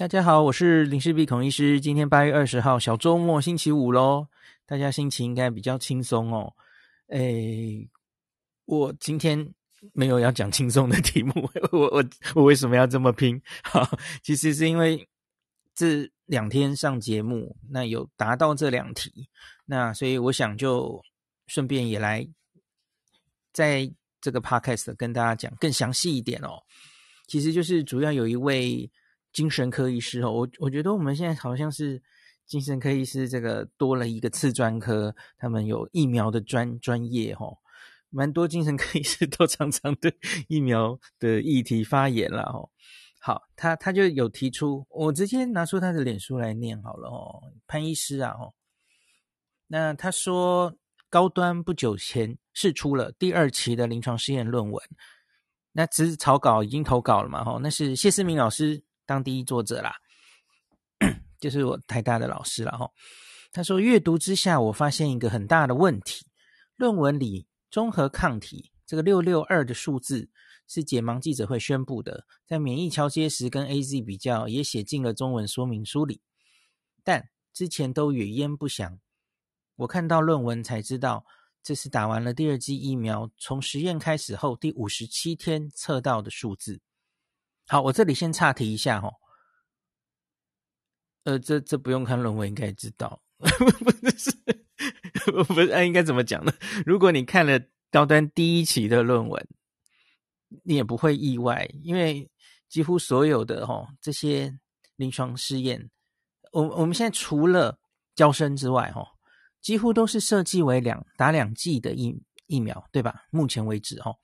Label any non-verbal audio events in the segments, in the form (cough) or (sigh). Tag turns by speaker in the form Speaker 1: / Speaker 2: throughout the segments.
Speaker 1: 大家好，我是林氏璧孔医师。今天八月二十号，小周末，星期五喽。大家心情应该比较轻松哦。诶，我今天没有要讲轻松的题目。(laughs) 我我我为什么要这么拼？好，(laughs) 其实是因为这两天上节目，那有达到这两题，那所以我想就顺便也来在这个 podcast 跟大家讲更详细一点哦。其实就是主要有一位。精神科医师哦，我我觉得我们现在好像是精神科医师这个多了一个次专科，他们有疫苗的专专业哦，蛮多精神科医师 (laughs) 都常常对疫苗的议题发言了哦。好，他他就有提出，我直接拿出他的脸书来念好了哦，潘医师啊哦，那他说高端不久前释出了第二期的临床试验论文，那只是草稿已经投稿了嘛吼，那是谢思明老师。当第一作者啦，(clears throat) 就是我台大的老师了哈。他说，阅读之下，我发现一个很大的问题：论文里综合抗体这个六六二的数字是解盲记者会宣布的，在免疫桥接时跟 AZ 比较，也写进了中文说明书里，但之前都语焉不详。我看到论文才知道，这是打完了第二剂疫苗，从实验开始后第五十七天测到的数字。好，我这里先岔题一下哈，呃，这这不用看论文应该知道，(laughs) 不是，不是，哎，应该怎么讲呢？如果你看了高端第一期的论文，你也不会意外，因为几乎所有的哈这些临床试验，我我们现在除了娇生之外哈，几乎都是设计为两打两剂的疫疫苗，对吧？目前为止哈，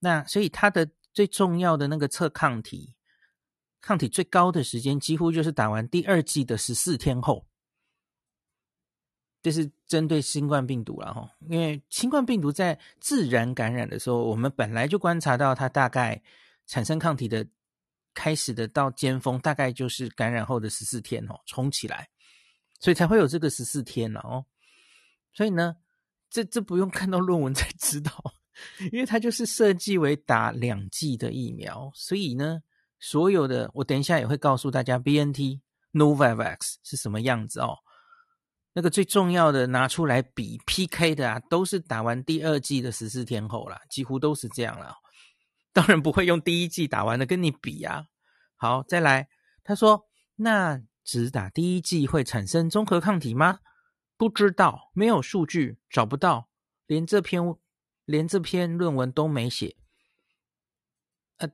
Speaker 1: 那所以它的。最重要的那个测抗体，抗体最高的时间几乎就是打完第二剂的十四天后，这是针对新冠病毒了哈。因为新冠病毒在自然感染的时候，我们本来就观察到它大概产生抗体的开始的到尖峰，大概就是感染后的十四天哦，冲起来，所以才会有这个十四天了哦。所以呢，这这不用看到论文才知道。因为它就是设计为打两剂的疫苗，所以呢，所有的我等一下也会告诉大家，BNT、Novavax 是什么样子哦。那个最重要的拿出来比 PK 的啊，都是打完第二剂的十四天后啦，几乎都是这样了。(laughs) 当然不会用第一剂打完的跟你比啊。好，再来，他说，那只打第一剂会产生中和抗体吗？不知道，没有数据，找不到，连这篇。连这篇论文都没写，呃，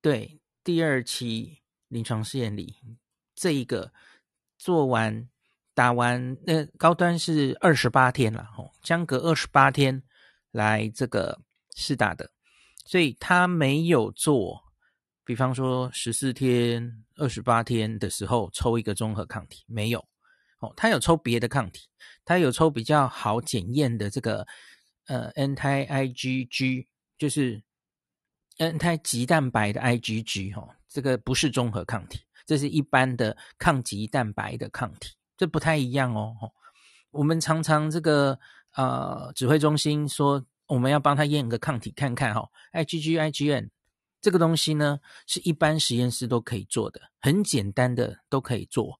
Speaker 1: 对，第二期临床试验里，这一个做完打完，那、呃、高端是二十八天了，哦，相隔二十八天来这个试打的，所以他没有做，比方说十四天、二十八天的时候抽一个综合抗体，没有，哦，他有抽别的抗体，他有抽比较好检验的这个。呃，anti-IgG 就是 anti 棘蛋白的 IgG 哦，这个不是中和抗体，这是一般的抗极蛋白的抗体，这不太一样哦。我们常常这个呃指挥中心说我们要帮他验个抗体看看哈，IgG、IgM 这个东西呢是一般实验室都可以做的，很简单的都可以做。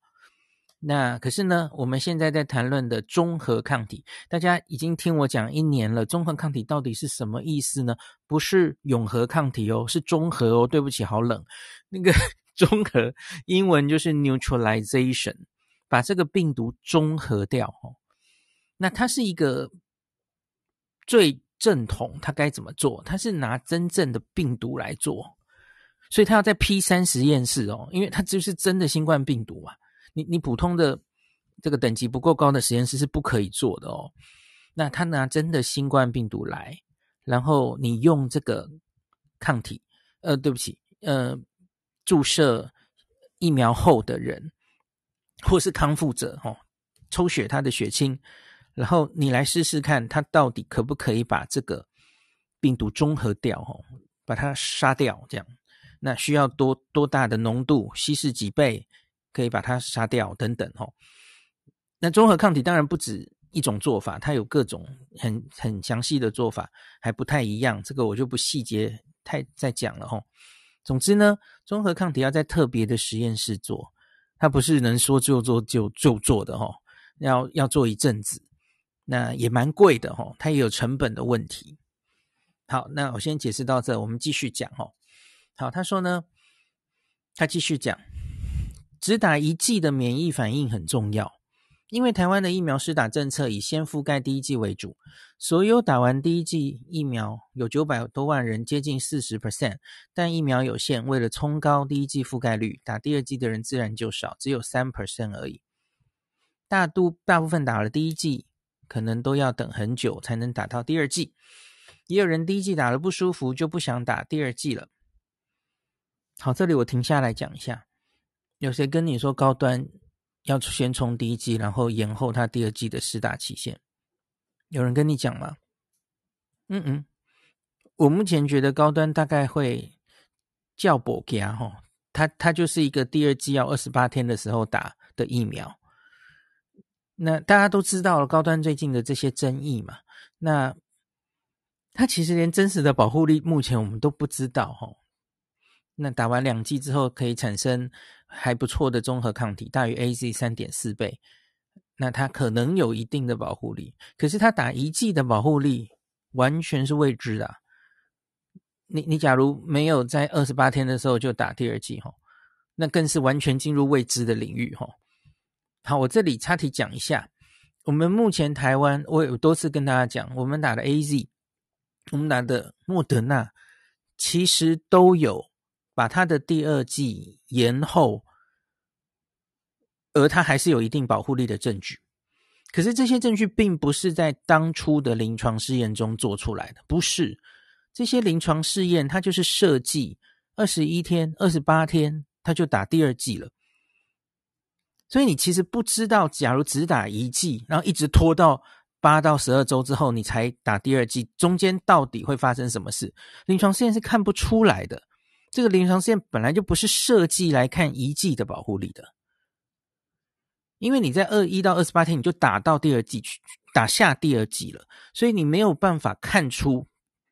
Speaker 1: 那可是呢，我们现在在谈论的中和抗体，大家已经听我讲一年了。中和抗体到底是什么意思呢？不是永和抗体哦，是中和哦。对不起，好冷。那个 (laughs) 中和英文就是 neutralization，把这个病毒中和掉哦。那它是一个最正统，它该怎么做？它是拿真正的病毒来做，所以它要在 P 三实验室哦，因为它就是真的新冠病毒嘛。你你普通的这个等级不够高的实验室是不可以做的哦。那他拿真的新冠病毒来，然后你用这个抗体，呃，对不起，呃，注射疫苗后的人或是康复者哦，抽血他的血清，然后你来试试看，他到底可不可以把这个病毒中和掉哦，把它杀掉这样。那需要多多大的浓度？稀释几倍？可以把它杀掉等等吼，那综合抗体当然不止一种做法，它有各种很很详细的做法，还不太一样。这个我就不细节太再讲了吼。总之呢，综合抗体要在特别的实验室做，它不是能说就做就就做的哈、要要做一阵子，那也蛮贵的哈、它也有成本的问题。好，那我先解释到这，我们继续讲哈、好，他说呢，他继续讲，只打一剂的免疫反应很重要。因为台湾的疫苗施打政策以先覆盖第一剂为主，所有打完第一剂疫苗有九百多万人，接近四十 percent，但疫苗有限，为了冲高第一剂覆盖率，打第二剂的人自然就少，只有三 percent 而已。大都大部分打了第一剂，可能都要等很久才能打到第二剂，也有人第一剂打了不舒服，就不想打第二剂了。好，这里我停下来讲一下，有谁跟你说高端？要先冲第一剂，然后延后他第二剂的施打期限。有人跟你讲吗？嗯嗯，我目前觉得高端大概会叫补加哈，他他就是一个第二剂要二十八天的时候打的疫苗。那大家都知道了，高端最近的这些争议嘛，那他其实连真实的保护力目前我们都不知道哈。那打完两剂之后可以产生还不错的综合抗体，大于 AZ 三点四倍，那它可能有一定的保护力。可是它打一剂的保护力完全是未知的。你你假如没有在二十八天的时候就打第二剂哈，那更是完全进入未知的领域哈。好，我这里插题讲一下，我们目前台湾我有多次跟大家讲，我们打的 AZ，我们打的莫德纳，其实都有。把它的第二剂延后，而它还是有一定保护力的证据。可是这些证据并不是在当初的临床试验中做出来的，不是。这些临床试验它就是设计二十一天、二十八天，它就打第二剂了。所以你其实不知道，假如只打一剂，然后一直拖到八到十二周之后，你才打第二剂，中间到底会发生什么事？临床试验是看不出来的。这个临床试验本来就不是设计来看一剂的保护力的，因为你在二一到二十八天你就打到第二剂去，打下第二剂了，所以你没有办法看出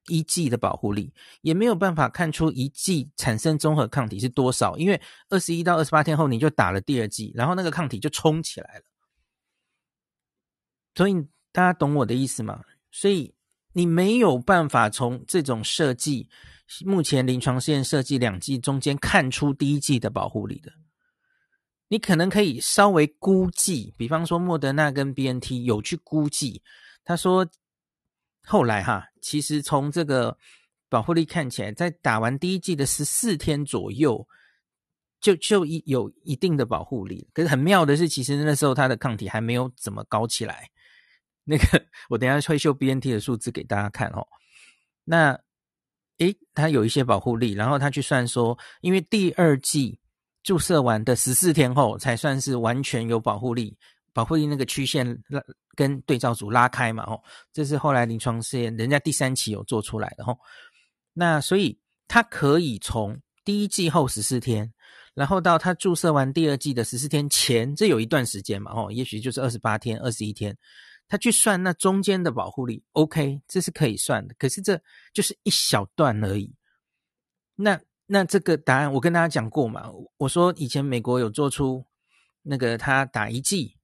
Speaker 1: 一剂的保护力，也没有办法看出一剂产生综合抗体是多少，因为二十一到二十八天后你就打了第二剂，然后那个抗体就冲起来了，所以大家懂我的意思吗？所以你没有办法从这种设计。目前临床试验设计两剂中间看出第一剂的保护力的，你可能可以稍微估计，比方说莫德纳跟 BNT 有去估计，他说后来哈，其实从这个保护力看起来，在打完第一剂的十四天左右，就就一有一定的保护力。可是很妙的是，其实那时候他的抗体还没有怎么高起来。那个我等下会秀 BNT 的数字给大家看哦。那诶，他有一些保护力，然后他去算说，因为第二剂注射完的十四天后才算是完全有保护力，保护力那个曲线拉跟对照组拉开嘛，吼，这是后来临床试验人家第三期有做出来的吼。那所以它可以从第一季后十四天，然后到他注射完第二季的十四天前，这有一段时间嘛，吼，也许就是二十八天、二十一天。他去算那中间的保护力，OK，这是可以算的。可是这就是一小段而已。那那这个答案我跟大家讲过嘛？我说以前美国有做出那个他打一剂，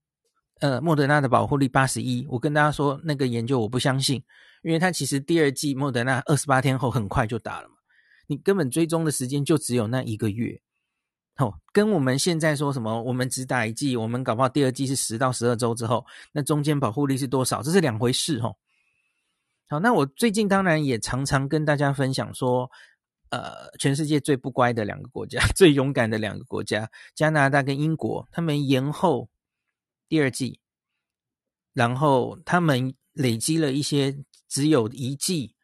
Speaker 1: 呃，莫德纳的保护力八十一。我跟大家说那个研究我不相信，因为他其实第二剂莫德纳二十八天后很快就打了嘛，你根本追踪的时间就只有那一个月。哦，跟我们现在说什么，我们只打一剂，我们搞不好第二剂是十到十二周之后，那中间保护力是多少？这是两回事哦。好，那我最近当然也常常跟大家分享说，呃，全世界最不乖的两个国家，(laughs) 最勇敢的两个国家，加拿大跟英国，他们延后第二季，然后他们累积了一些只有一季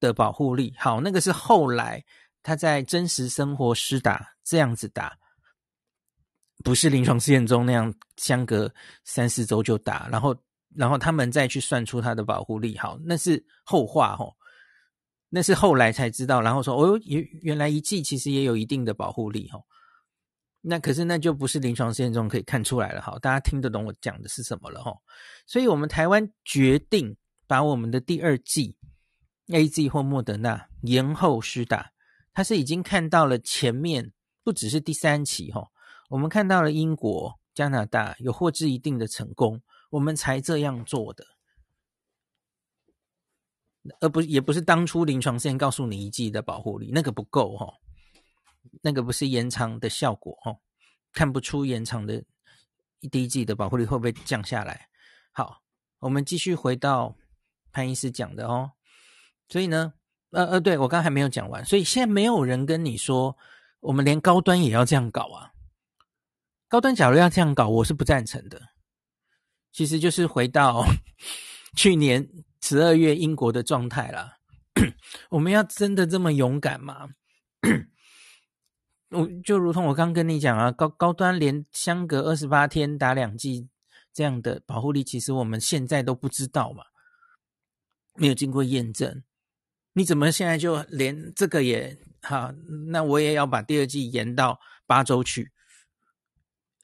Speaker 1: 的保护力。好，那个是后来他在真实生活施打这样子打。不是临床试验中那样相隔三四周就打，然后然后他们再去算出它的保护力，好，那是后话吼，那是后来才知道，然后说哦，原原来一剂其实也有一定的保护力哦，那可是那就不是临床试验中可以看出来了，哈，大家听得懂我讲的是什么了哈，所以我们台湾决定把我们的第二剂 AZ 或莫德纳延后施打，它是已经看到了前面不只是第三期哈，我们看到了英国、加拿大有获致一定的成功，我们才这样做的，而不也不是当初临床试验告诉你一剂的保护力，那个不够哈，那个不是延长的效果哈，看不出延长的第一剂的保护力会不会降下来。好，我们继续回到潘医师讲的哦，所以呢。呃呃，对，我刚还没有讲完，所以现在没有人跟你说，我们连高端也要这样搞啊。高端假如要这样搞，我是不赞成的。其实就是回到 (laughs) 去年十二月英国的状态啦。我们要真的这么勇敢吗？我就如同我刚跟你讲啊，高高端连相隔二十八天打两剂这样的保护力，其实我们现在都不知道嘛，没有经过验证。你怎么现在就连这个也好？那我也要把第二季延到八周去。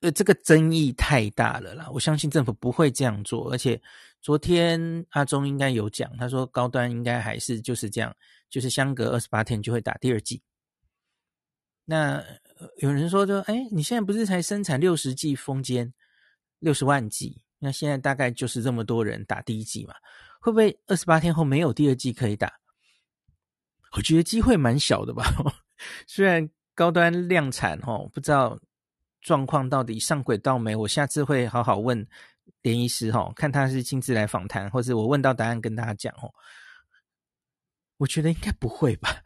Speaker 1: 呃，这个争议太大了啦，我相信政府不会这样做。而且昨天阿中应该有讲，他说高端应该还是就是这样，就是相隔二十八天就会打第二剂。那有人说说，哎，你现在不是才生产六十剂封间，六十万剂？那现在大概就是这么多人打第一剂嘛？会不会二十八天后没有第二剂可以打？我觉得机会蛮小的吧，(laughs) 虽然高端量产哦，不知道状况到底上轨道没。我下次会好好问连医师哈，看他是亲自来访谈，或者我问到答案跟大家讲哦。我觉得应该不会吧，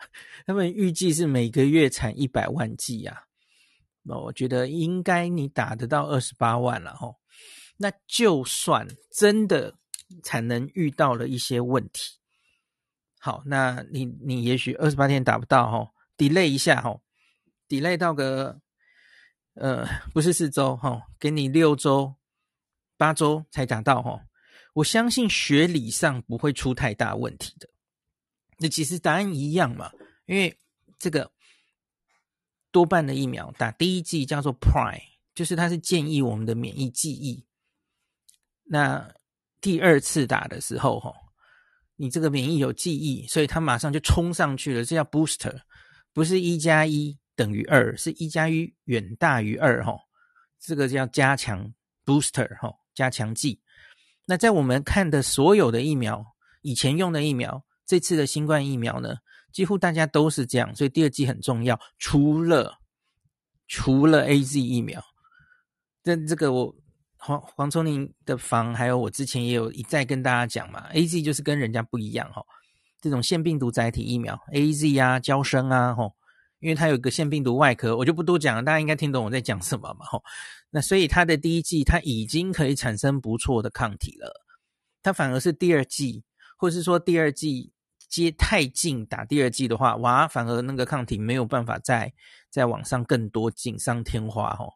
Speaker 1: 他们预计是每个月产一百万剂呀，那我觉得应该你打得到二十八万了哈。那就算真的产能遇到了一些问题。好，那你你也许二十八天打不到哈，delay 一下哈，delay 到个呃不是四周哈，给你六周、八周才打到哈，我相信学理上不会出太大问题的。那其实答案一样嘛，因为这个多半的疫苗打第一剂叫做 Prime，就是它是建议我们的免疫记忆。那第二次打的时候哈。你这个免疫有记忆，所以它马上就冲上去了。这叫 booster，不是一加一等于二，是一加一远大于二哈。这个叫加强 booster 哈，加强剂。那在我们看的所有的疫苗，以前用的疫苗，这次的新冠疫苗呢，几乎大家都是这样，所以第二剂很重要。除了除了 AZ 疫苗，这这个我。黄黄瑽宁的房，还有我之前也有一再跟大家讲嘛，AZ 就是跟人家不一样哈，这种腺病毒载体疫苗，AZ 啊，胶生啊，吼，因为它有一个腺病毒外壳，我就不多讲了，大家应该听懂我在讲什么嘛，吼，那所以它的第一剂它已经可以产生不错的抗体了，它反而是第二剂，或是说第二剂接太近打第二剂的话，哇，反而那个抗体没有办法再再往上更多，锦上添花，吼。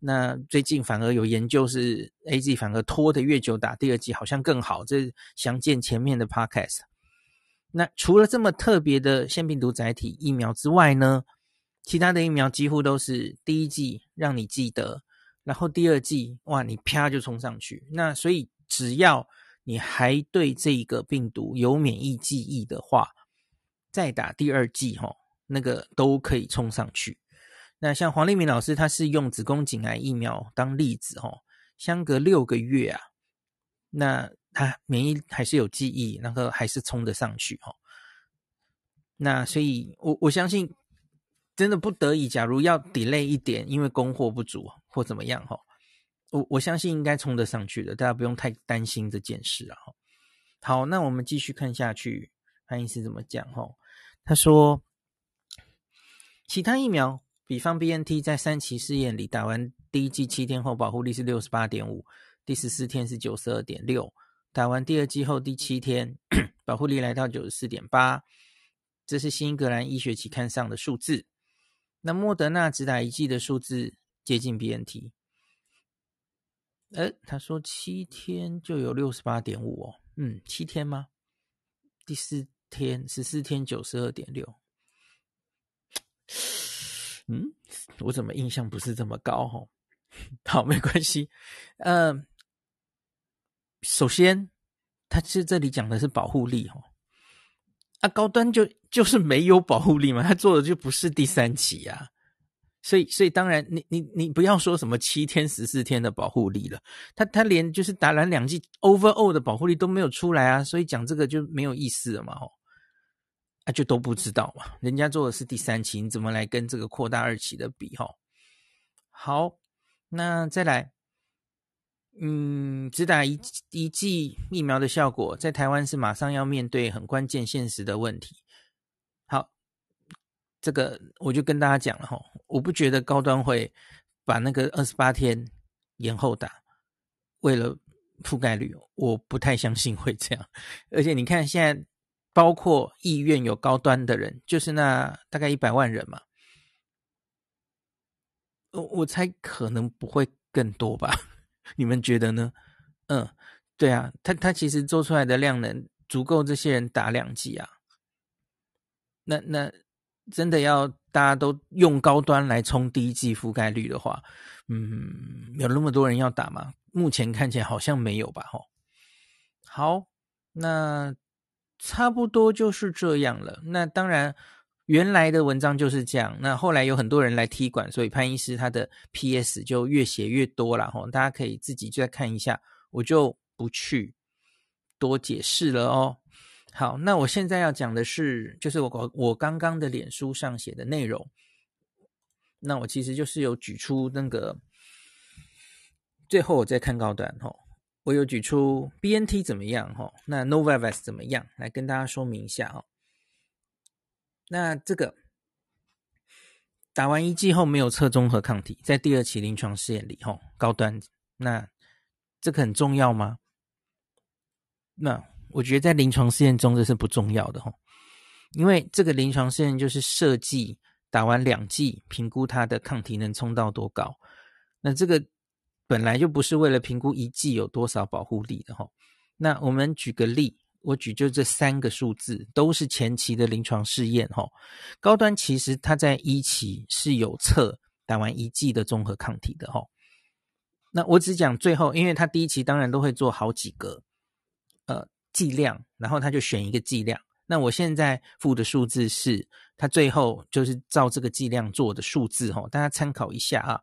Speaker 1: 那最近反而有研究是 A G 反而拖得越久打第二剂好像更好，这详见前面的 podcast。那除了这么特别的腺病毒载体疫苗之外呢，其他的疫苗几乎都是第一剂让你记得，然后第二剂哇你啪就冲上去。那所以只要你还对这个病毒有免疫记忆的话，再打第二剂齁，那个都可以冲上去。那像黄立明老师，他是用子宫颈癌疫苗当例子哦，相隔六个月啊，那他免疫还是有记忆，那个还是冲得上去哦。那所以我我相信，真的不得已，假如要 delay 一点，因为供货不足或怎么样哈，我我相信应该冲得上去的，大家不用太担心这件事啊。好，那我们继续看下去，潘医师怎么讲哈？他说，其他疫苗。比方 BNT 在三期试验里打完第一剂七天后保护力是六十八点五，第十四天是九十二点六，打完第二剂后第七天 (clears throat) 保护力来到九十四点八，这是新英格兰医学期刊上的数字。那莫德纳只打一剂的数字接近 BNT，哎，他说七天就有六十八点五哦，嗯，七天吗？第四天十四天九十二点六。嗯，我怎么印象不是这么高哈？(laughs) 好，没关系。嗯、首先，他其实这里讲的是保护力哈。啊，高端就就是没有保护力嘛，他做的就不是第三期、啊，所以所以当然你你你不要说什么七天十四天的保护力了，他他连就是打完两剂 overall 的保护力都没有出来啊，所以讲这个就没有意思了嘛，吼，啊就都不知道嘛，人家做的是第三期，你怎么来跟这个扩大二期的比，吼？好，那再来。嗯，只打一一剂疫苗的效果，在台湾是马上要面对很关键现实的问题。好，这个我就跟大家讲了哈，我不觉得高端会把那个二十八天延后打，为了覆盖率，我不太相信会这样。而且你看，现在包括意愿有高端的人，就是那大概一百万人嘛，我我猜可能不会更多吧。你们觉得呢？嗯，对啊，他他其实做出来的量能足够这些人打两剂啊。那那真的要大家都用高端来冲第一剂覆盖率的话，嗯，有那么多人要打吗？目前看起来好像没有吧？吼，好，那差不多就是这样了。那当然。原来的文章就是这样，那后来有很多人来踢馆，所以潘医师他的 PS 就越写越多了哈，大家可以自己再看一下，我就不去多解释了哦。好，那我现在要讲的是，就是我我刚刚的脸书上写的内容，那我其实就是有举出那个，最后我再看高端哈，我有举出 BNT 怎么样哈，那 Novavax 怎么样，来跟大家说明一下哦。那这个打完一剂后没有测中和抗体，在第二期临床试验里，吼高端，那这个很重要吗？那我觉得在临床试验中这是不重要的，吼，因为这个临床试验就是设计打完两剂，评估它的抗体能冲到多高。那这个本来就不是为了评估一剂有多少保护力的，吼。那我们举个例。我举就这三个数字，都是前期的临床试验哈。高端其实它在一期是有测打完一剂的综合抗体的哈。那我只讲最后，因为它第一期当然都会做好几个呃剂量，然后他就选一个剂量。那我现在附的数字是它最后就是照这个剂量做的数字哈，大家参考一下啊。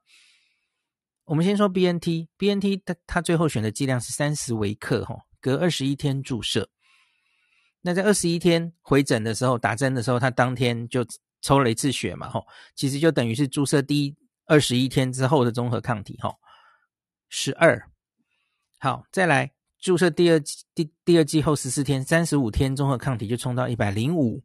Speaker 1: 我们先说 BNT，BNT 它它最后选的剂量是三十微克哈，隔二十一天注射。那在二十一天回诊的时候，打针的时候，他当天就抽了一次血嘛，吼，其实就等于是注射第一二十一天之后的综合抗体，吼，十二。好，再来注射第二第第二剂后十四天，三十五天综合抗体就冲到一百零五。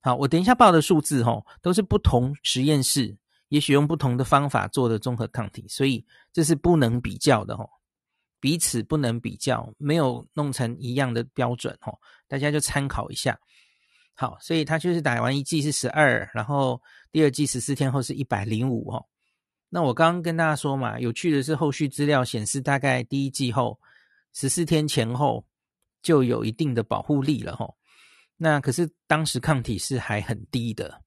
Speaker 1: 好，我等一下报的数字，吼，都是不同实验室，也许用不同的方法做的综合抗体，所以这是不能比较的，吼。彼此不能比较，没有弄成一样的标准哦，大家就参考一下。好，所以他就是打完一剂是十二，然后第二剂十四天后是一百零五哦。那我刚刚跟大家说嘛，有趣的是后续资料显示，大概第一剂后十四天前后就有一定的保护力了哈。那可是当时抗体是还很低的，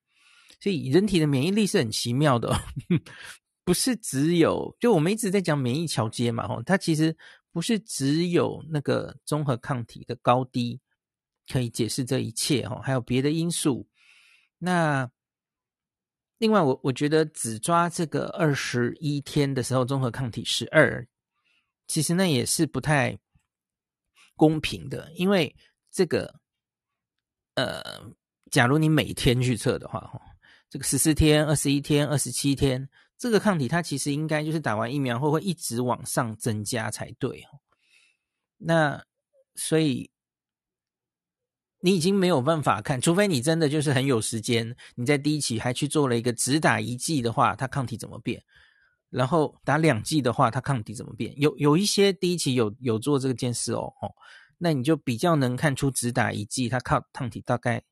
Speaker 1: 所以人体的免疫力是很奇妙的。(laughs) 不是只有，就我们一直在讲免疫桥接嘛，吼，它其实不是只有那个综合抗体的高低可以解释这一切，哦，还有别的因素。那另外我，我觉得只抓这个二十一天的时候，综合抗体十二，其实那也是不太公平的，因为这个，呃，假如你每天去测的话，哈，这个十四天、二十一天、二十七天。这个抗体它其实应该就是打完疫苗后会一直往上增加才对哦。那所以你已经没有办法看，除非你真的就是很有时间，你在第一期还去做了一个只打一剂的话，它抗体怎么变？然后打两剂的话，它抗体怎么变？有有一些第一期有有做这个件事哦，那你就比较能看出只打一剂它抗抗体大概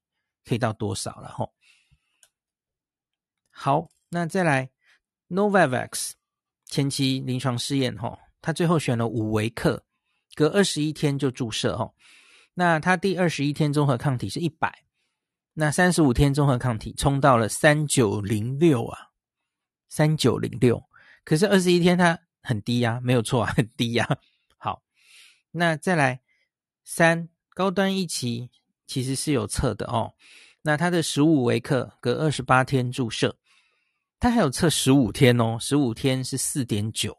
Speaker 1: 可以到多少了吼。好，那再来。Novavax 前期临床试验，哈，他最后选了五微克，隔二十一天就注射，哈。那他第二十一天综合抗体是一百，那三十五天综合抗体冲到了三九零六啊，三九零六。可是二十一天它很低呀，没有错啊，很低呀。好，那再来三高端一期其实是有测的哦。那它的十五微克隔二十八天注射，它还有测十五天哦，十五天是四点九，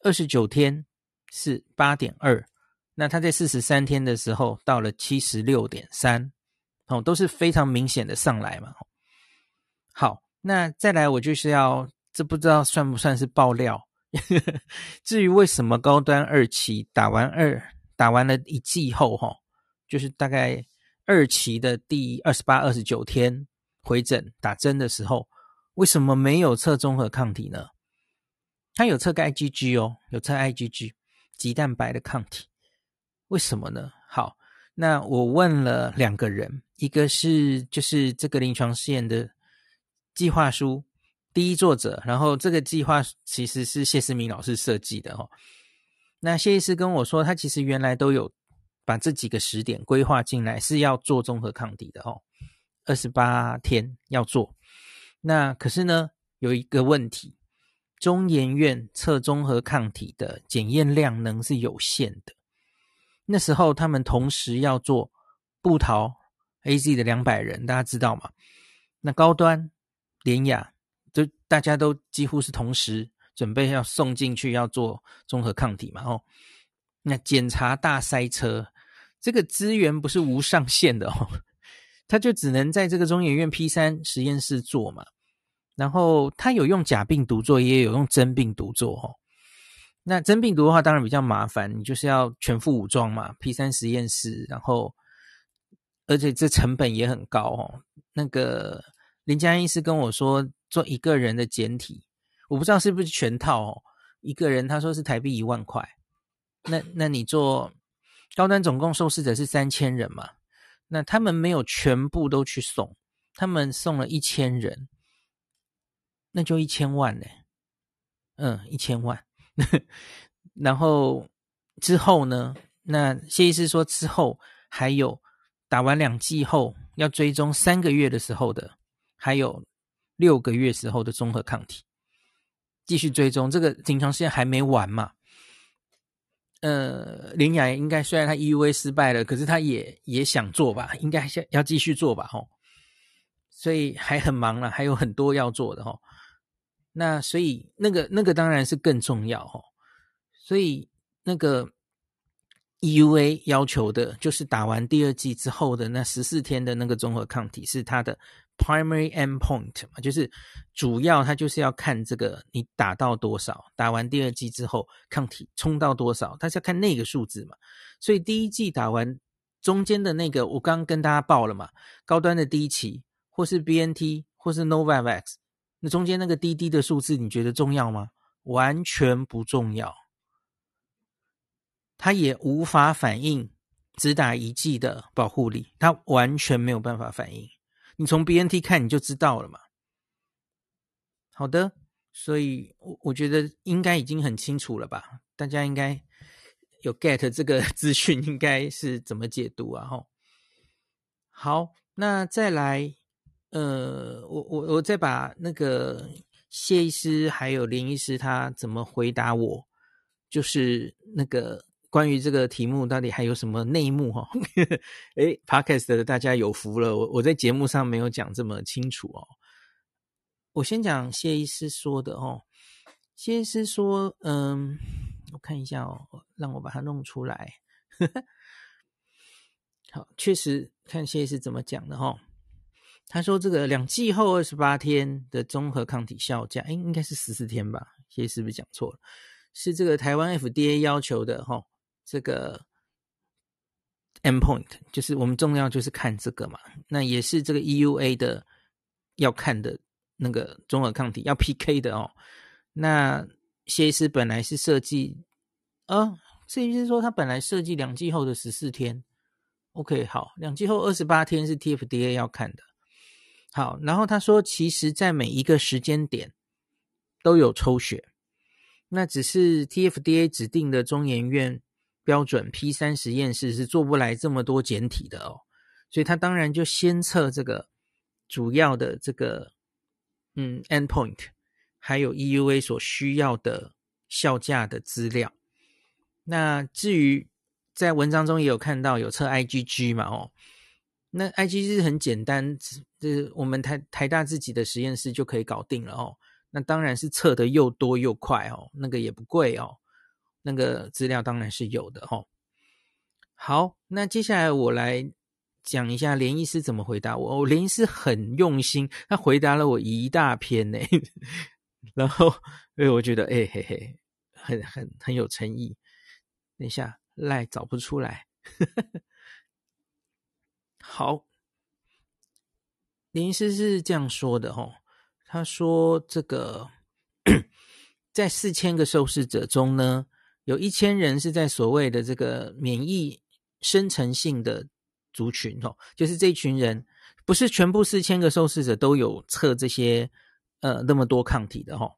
Speaker 1: 二十九天是八点二，那它在四十三天的时候到了七十六点三，哦，都是非常明显的上来嘛。好，那再来我就是要，这不知道算不算是爆料？(laughs) 至于为什么高端二期打完二打完了一剂后，哈，就是大概。二期的第二十八、二十九天回诊打针的时候，为什么没有测综合抗体呢？他有测个 IgG 哦，有测 IgG 棘蛋白的抗体，为什么呢？好，那我问了两个人，一个是就是这个临床试验的计划书第一作者，然后这个计划其实是谢思明老师设计的哦。那谢医师跟我说，他其实原来都有。把这几个时点规划进来是要做综合抗体的哦，二十八天要做。那可是呢，有一个问题，中研院测综合抗体的检验量能是有限的。那时候他们同时要做布桃 AZ 的两百人，大家知道吗？那高端典雅，就大家都几乎是同时准备要送进去要做综合抗体嘛，哦，那检查大塞车。这个资源不是无上限的哦，他就只能在这个中研院 P 三实验室做嘛。然后他有用假病毒做，也有用真病毒做哦。那真病毒的话，当然比较麻烦，你就是要全副武装嘛。P 三实验室，然后而且这成本也很高哦。那个林嘉医师跟我说，做一个人的简体，我不知道是不是全套哦。一个人他说是台币一万块，那那你做？高端总共受试者是三千人嘛，那他们没有全部都去送，他们送了一千人，那就一千万呢，嗯，一千万。(laughs) 然后之后呢，那谢医师说之后还有打完两剂后要追踪三个月的时候的，还有六个月时候的综合抗体，继续追踪。这个临床试验还没完嘛。呃，林雅应该虽然他 EUA 失败了，可是他也也想做吧，应该要要继续做吧，吼。所以还很忙了，还有很多要做的，吼。那所以那个那个当然是更重要，哦。所以那个 EUA 要求的就是打完第二剂之后的那十四天的那个综合抗体是它的。Primary endpoint 嘛，就是主要它就是要看这个你打到多少，打完第二剂之后抗体冲到多少，它是要看那个数字嘛。所以第一剂打完中间的那个，我刚刚跟大家报了嘛，高端的第一期或是 BNT 或是 Novavax，那中间那个滴滴的数字，你觉得重要吗？完全不重要，它也无法反映只打一剂的保护力，它完全没有办法反应。你从 BNT 看你就知道了嘛。好的，所以我我觉得应该已经很清楚了吧？大家应该有 get 这个 (laughs) 资讯应该是怎么解读啊？吼，好，那再来，呃，我我我再把那个谢医师还有林医师他怎么回答我，就是那个。关于这个题目，到底还有什么内幕哈？(laughs) 诶 Podcast 的大家有福了，我我在节目上没有讲这么清楚哦。我先讲谢医师说的哦。谢医师说，嗯，我看一下哦，让我把它弄出来。(laughs) 好，确实看谢医师怎么讲的哈。他说这个两剂后二十八天的综合抗体效价，诶应该是十四天吧？谢医师是不是讲错了？是这个台湾 FDA 要求的哈。这个 endpoint 就是我们重要就是看这个嘛，那也是这个 EUA 的要看的那个综合抗体要 PK 的哦。那谢医师本来是设计，啊，谢医师说他本来设计两剂后的十四天，OK，好，两剂后二十八天是 TFDA 要看的。好，然后他说，其实在每一个时间点都有抽血，那只是 TFDA 指定的中研院。标准 P 三实验室是做不来这么多检体的哦，所以他当然就先测这个主要的这个嗯 endpoint，还有 EUA 所需要的效价的资料。那至于在文章中也有看到有测 IgG 嘛哦，那 I G 是很简单，这我们台台大自己的实验室就可以搞定了哦。那当然是测得又多又快哦，那个也不贵哦，那个资料当然是有的哦。好，那接下来我来讲一下连医师怎么回答我。我连医师很用心，他回答了我一大篇呢。(laughs) 然后，所以我觉得，哎嘿嘿，很很很有诚意。等一下，赖找不出来。呵呵好，林医师是这样说的哦，他说这个在四千个受试者中呢，有一千人是在所谓的这个免疫生成性的族群哦，就是这群人不是全部四千个受试者都有测这些呃那么多抗体的哦，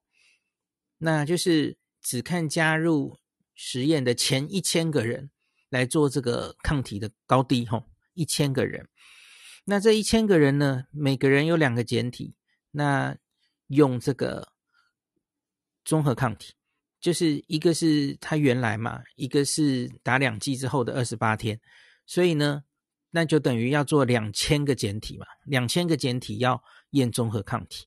Speaker 1: 那就是只看加入实验的前一千个人来做这个抗体的高低哦，一千个人，那这一千个人呢，每个人有两个简体，那用这个综合抗体。就是一个是他原来嘛，一个是打两剂之后的二十八天，所以呢，那就等于要做两千个简体嘛，两千个简体要验综合抗体。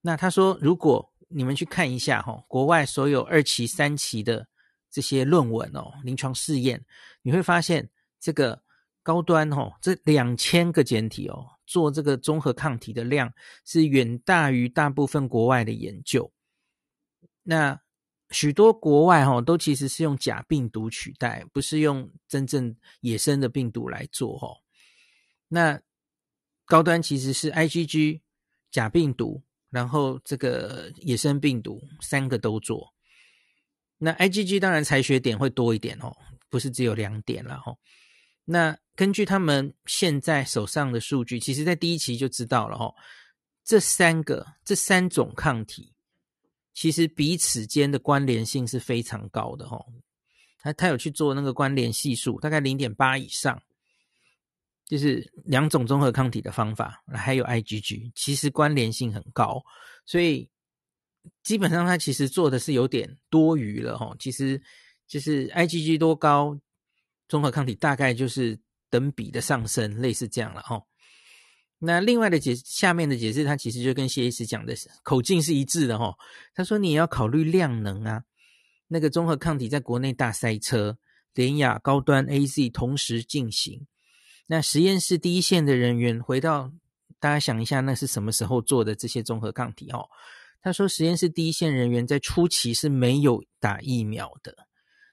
Speaker 1: 那他说，如果你们去看一下哈，国外所有二期、三期的这些论文哦，临床试验，你会发现这个高端哦，这两千个检体哦，做这个综合抗体的量是远大于大部分国外的研究。那许多国外哈都其实是用假病毒取代，不是用真正野生的病毒来做哈。那高端其实是 IgG 假病毒，然后这个野生病毒三个都做。那 IgG 当然采血点会多一点哦，不是只有两点了哈。那根据他们现在手上的数据，其实在第一期就知道了哈，这三个这三种抗体。其实彼此间的关联性是非常高的哦，他他有去做那个关联系数，大概零点八以上，就是两种综合抗体的方法，还有 IgG，其实关联性很高，所以基本上他其实做的是有点多余了哦。其实就是 IgG 多高，综合抗体大概就是等比的上升，类似这样了哦。那另外的解下面的解释，他其实就跟谢医师讲的口径是一致的哈。他说你也要考虑量能啊，那个综合抗体在国内大塞车，联雅高端 AZ 同时进行。那实验室第一线的人员回到，大家想一下，那是什么时候做的这些综合抗体哦？他说实验室第一线人员在初期是没有打疫苗的，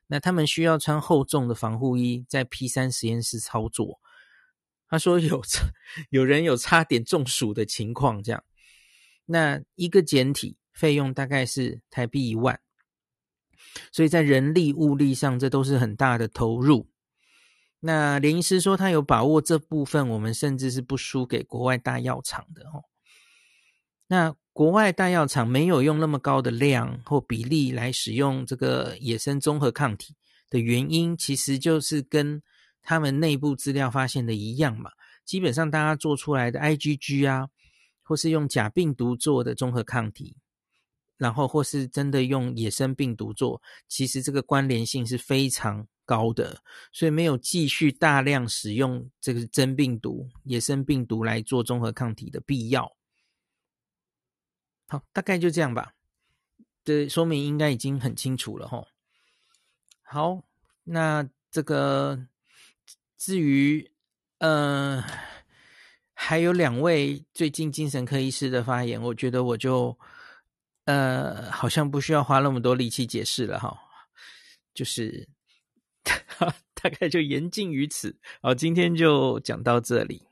Speaker 1: 那他们需要穿厚重的防护衣，在 P 三实验室操作。他说有有人有差点中暑的情况，这样，那一个简体费用大概是台币一万，所以在人力物力上，这都是很大的投入。那林医师说他有把握这部分，我们甚至是不输给国外大药厂的哦。那国外大药厂没有用那么高的量或比例来使用这个野生综合抗体的原因，其实就是跟。他们内部资料发现的一样嘛，基本上大家做出来的 IgG 啊，或是用假病毒做的综合抗体，然后或是真的用野生病毒做，其实这个关联性是非常高的，所以没有继续大量使用这个真病毒、野生病毒来做综合抗体的必要。好，大概就这样吧，这说明应该已经很清楚了齁。好，那这个。至于，呃，还有两位最近精神科医师的发言，我觉得我就，呃，好像不需要花那么多力气解释了哈，就是 (laughs) 大概就言尽于此。好，今天就讲到这里。